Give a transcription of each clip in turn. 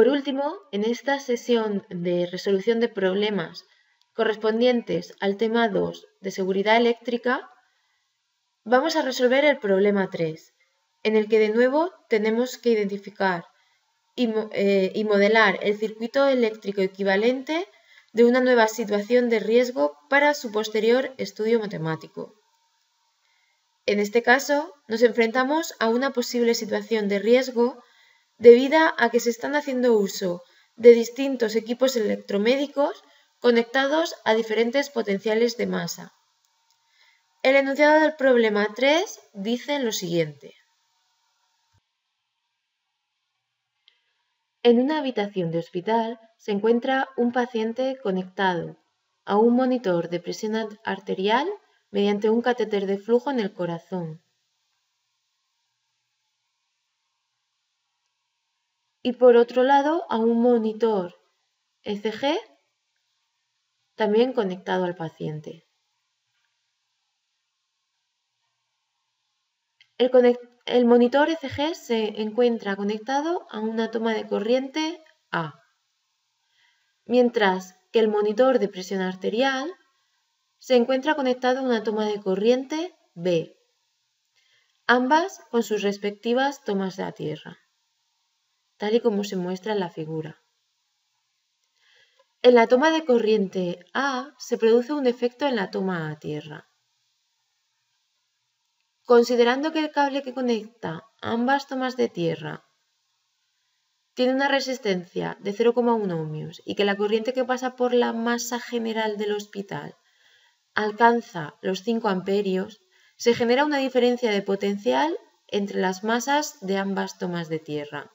Por último, en esta sesión de resolución de problemas correspondientes al tema 2 de seguridad eléctrica, vamos a resolver el problema 3, en el que de nuevo tenemos que identificar y, eh, y modelar el circuito eléctrico equivalente de una nueva situación de riesgo para su posterior estudio matemático. En este caso, nos enfrentamos a una posible situación de riesgo debida a que se están haciendo uso de distintos equipos electromédicos conectados a diferentes potenciales de masa. El enunciado del problema 3 dice lo siguiente. En una habitación de hospital se encuentra un paciente conectado a un monitor de presión arterial mediante un catéter de flujo en el corazón. Y por otro lado a un monitor ECG también conectado al paciente. El, monitor ECG se encuentra conectado a una toma de corriente A, mientras que el monitor de presión arterial se encuentra conectado a una toma de corriente B, ambas con sus respectivas tomas de la tierra tal y como se muestra en la figura. En la toma de corriente A se produce un efecto en la toma a tierra. Considerando que el cable que conecta ambas tomas de tierra tiene una resistencia de 0,1 ohmios y que la corriente que pasa por la masa general del hospital alcanza los 5 amperios, se genera una diferencia de potencial entre las masas de ambas tomas de tierra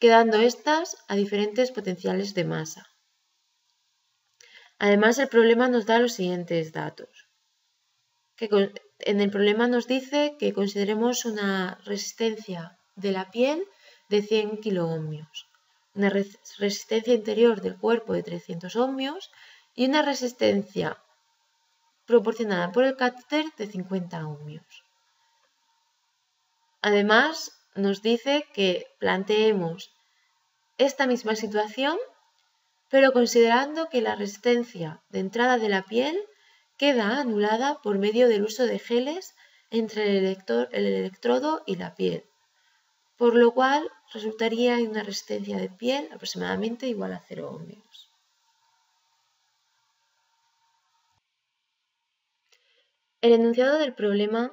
quedando estas a diferentes potenciales de masa. Además, el problema nos da los siguientes datos. Que en el problema nos dice que consideremos una resistencia de la piel de 100 kiloohmios, una resistencia interior del cuerpo de 300 ohmios y una resistencia proporcionada por el catéter de 50 ohmios. Además, nos dice que planteemos esta misma situación, pero considerando que la resistencia de entrada de la piel queda anulada por medio del uso de geles entre el, el electrodo y la piel, por lo cual resultaría una resistencia de piel aproximadamente igual a 0 ohmios. El enunciado del problema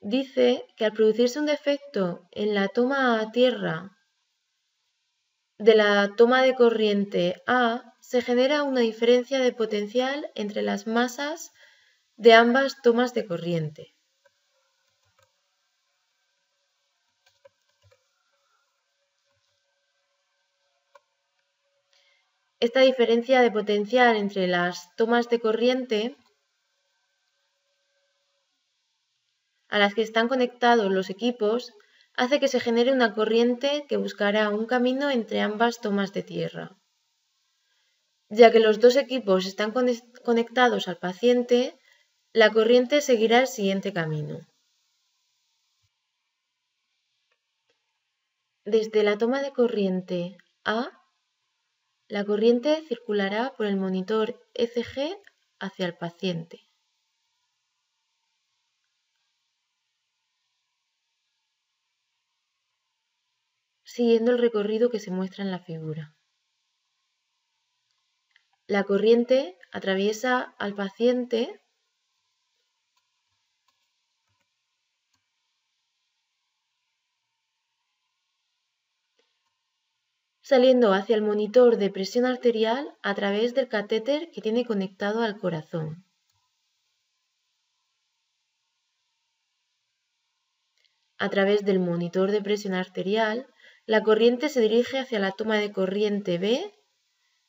dice que al producirse un defecto en la toma a tierra de la toma de corriente A, se genera una diferencia de potencial entre las masas de ambas tomas de corriente. Esta diferencia de potencial entre las tomas de corriente a las que están conectados los equipos hace que se genere una corriente que buscará un camino entre ambas tomas de tierra. Ya que los dos equipos están conectados al paciente, la corriente seguirá el siguiente camino. Desde la toma de corriente A, la corriente circulará por el monitor ECG hacia el paciente. Siguiendo el recorrido que se muestra en la figura. La corriente atraviesa al paciente saliendo hacia el monitor de presión arterial a través del catéter que tiene conectado al corazón. A través del monitor de presión arterial la corriente se dirige hacia la toma de corriente B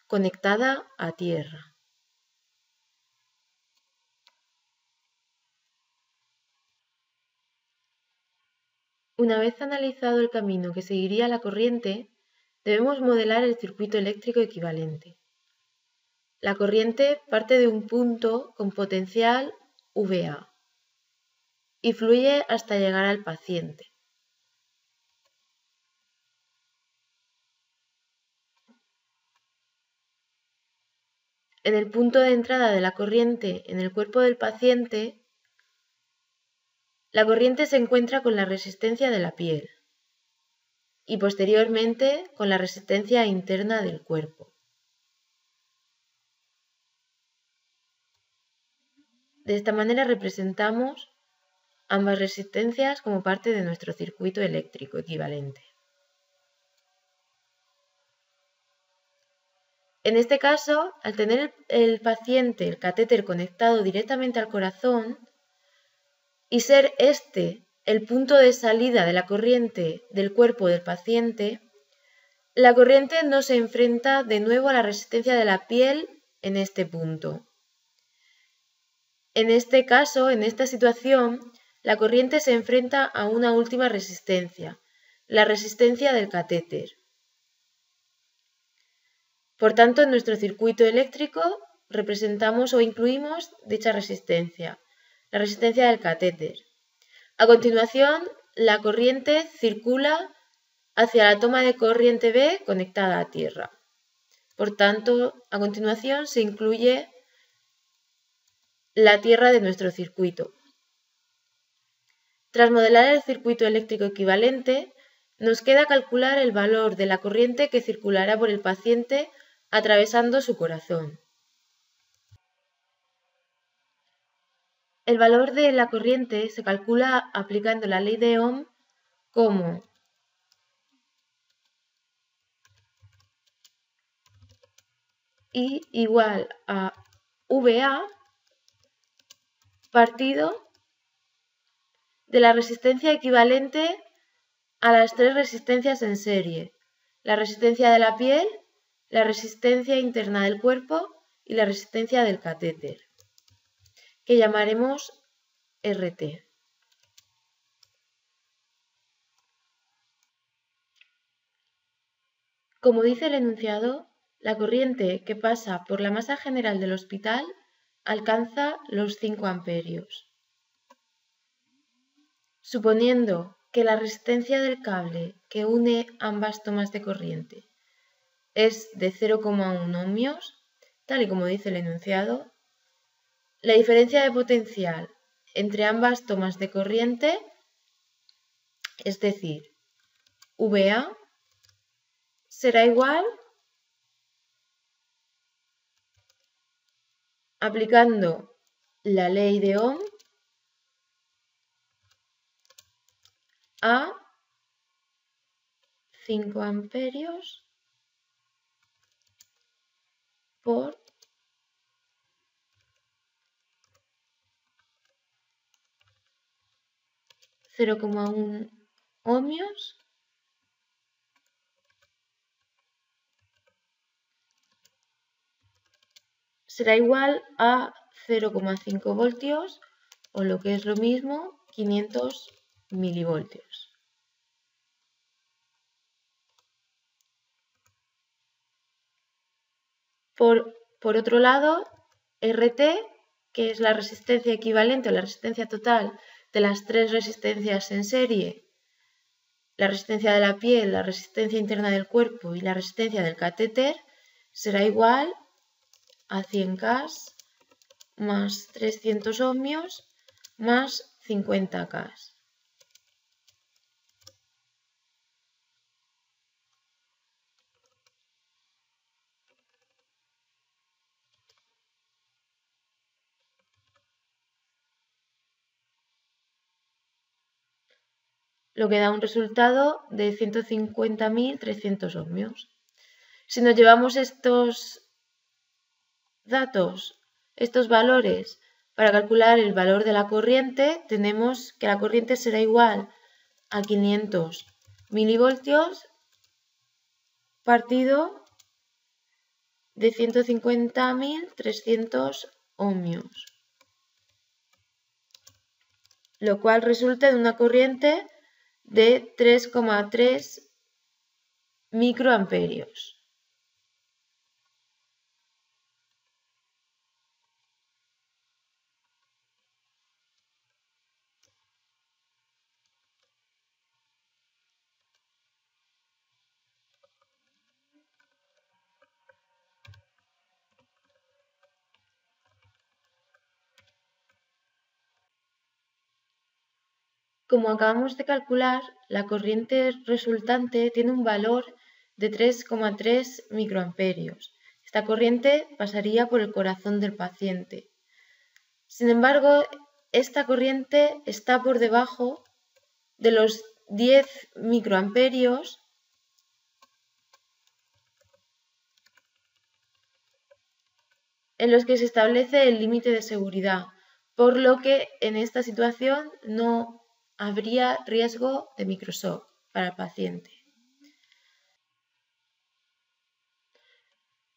conectada a tierra. Una vez analizado el camino que seguiría la corriente, debemos modelar el circuito eléctrico equivalente. La corriente parte de un punto con potencial VA y fluye hasta llegar al paciente. En el punto de entrada de la corriente en el cuerpo del paciente, la corriente se encuentra con la resistencia de la piel y posteriormente con la resistencia interna del cuerpo. De esta manera representamos ambas resistencias como parte de nuestro circuito eléctrico equivalente. En este caso, al tener el paciente el catéter conectado directamente al corazón y ser este el punto de salida de la corriente del cuerpo del paciente, la corriente no se enfrenta de nuevo a la resistencia de la piel en este punto. En este caso, en esta situación, la corriente se enfrenta a una última resistencia, la resistencia del catéter. Por tanto, en nuestro circuito eléctrico representamos o incluimos dicha resistencia, la resistencia del catéter. A continuación, la corriente circula hacia la toma de corriente B conectada a tierra. Por tanto, a continuación se incluye la tierra de nuestro circuito. Tras modelar el circuito eléctrico equivalente, nos queda calcular el valor de la corriente que circulará por el paciente atravesando su corazón. El valor de la corriente se calcula aplicando la ley de Ohm como I igual a VA partido de la resistencia equivalente a las tres resistencias en serie, la resistencia de la piel, la resistencia interna del cuerpo y la resistencia del catéter, que llamaremos RT. Como dice el enunciado, la corriente que pasa por la masa general del hospital alcanza los 5 amperios. Suponiendo que la resistencia del cable que une ambas tomas de corriente es de 0,1 ohmios, tal y como dice el enunciado, la diferencia de potencial entre ambas tomas de corriente, es decir, VA, será igual aplicando la ley de Ohm a 5 amperios 0,1 ohmios. Será igual a 0,5 voltios o lo que es lo mismo 500 milivoltios. Por, por, otro lado, RT, que es la resistencia equivalente o la resistencia total de las tres resistencias en serie, la resistencia de la piel, la resistencia interna del cuerpo y la resistencia del catéter, será igual a 100K más 300 ohmios más 50K. Lo que da un resultado de 150.300 ohmios. Si nos llevamos estos datos, estos valores, para calcular el valor de la corriente, tenemos que la corriente será igual a 500 milivoltios partido de 150.300 ohmios, lo cual resulta de una corriente de 3,3 microamperios. Como acabamos de calcular, la corriente resultante tiene un valor de 3,3 microamperios. Esta corriente pasaría por el corazón del paciente. Sin embargo, esta corriente está por debajo de los 10 microamperios en los que se establece el límite de seguridad, por lo que en esta situación no habría riesgo de microshock para el paciente.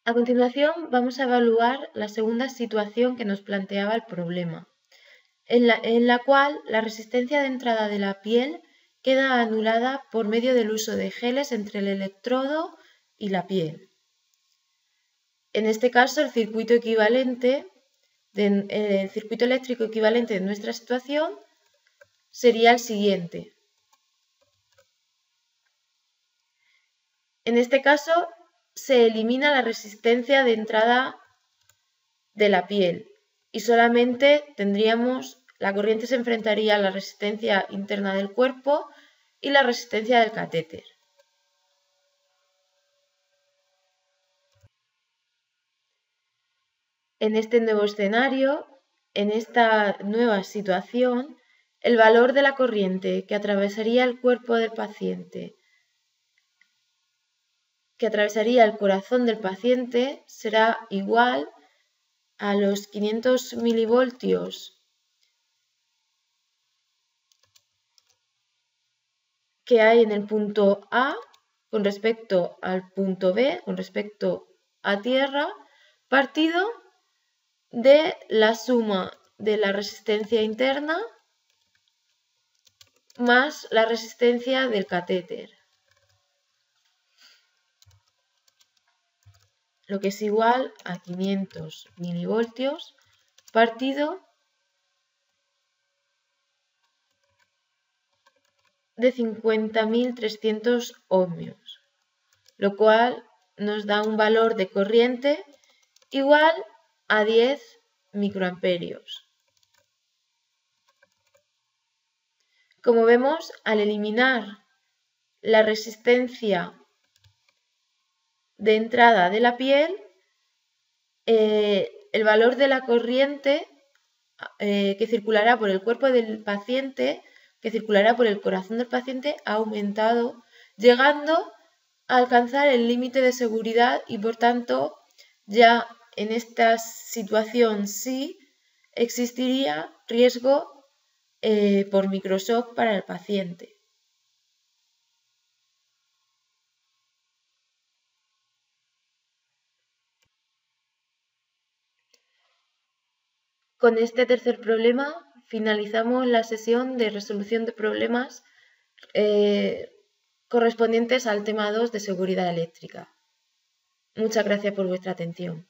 A continuación vamos a evaluar la segunda situación que nos planteaba el problema, en la, cual la resistencia de entrada de la piel queda anulada por medio del uso de geles entre el electrodo y la piel. En este caso, el circuito equivalente, el circuito eléctrico equivalente de nuestra situación sería el siguiente. En este caso, se elimina la resistencia de entrada de la piel y solamente tendríamos, la corriente se enfrentaría a la resistencia interna del cuerpo y la resistencia del catéter. En este nuevo escenario, en esta nueva situación, el valor de la corriente que atravesaría el cuerpo del paciente que atravesaría el corazón del paciente será igual a los 500 milivoltios. que hay en el punto A con respecto al punto B, con respecto a tierra, partido de la suma de la resistencia interna más la resistencia del catéter. lo que es igual a 500 milivoltios partido de 50.300 ohmios, lo cual nos da un valor de corriente igual a 10 microamperios. Como vemos, al eliminar la resistencia de entrada de la piel, eh, el valor de la corriente eh, que circulará por el cuerpo del paciente, que circulará por el corazón del paciente, ha aumentado, llegando a alcanzar el límite de seguridad y por tanto ya en esta situación sí existiría riesgo eh, por microshock para el paciente. Con este tercer problema finalizamos la sesión de resolución de problemas eh, correspondientes al tema 2 de seguridad eléctrica. Muchas gracias por vuestra atención.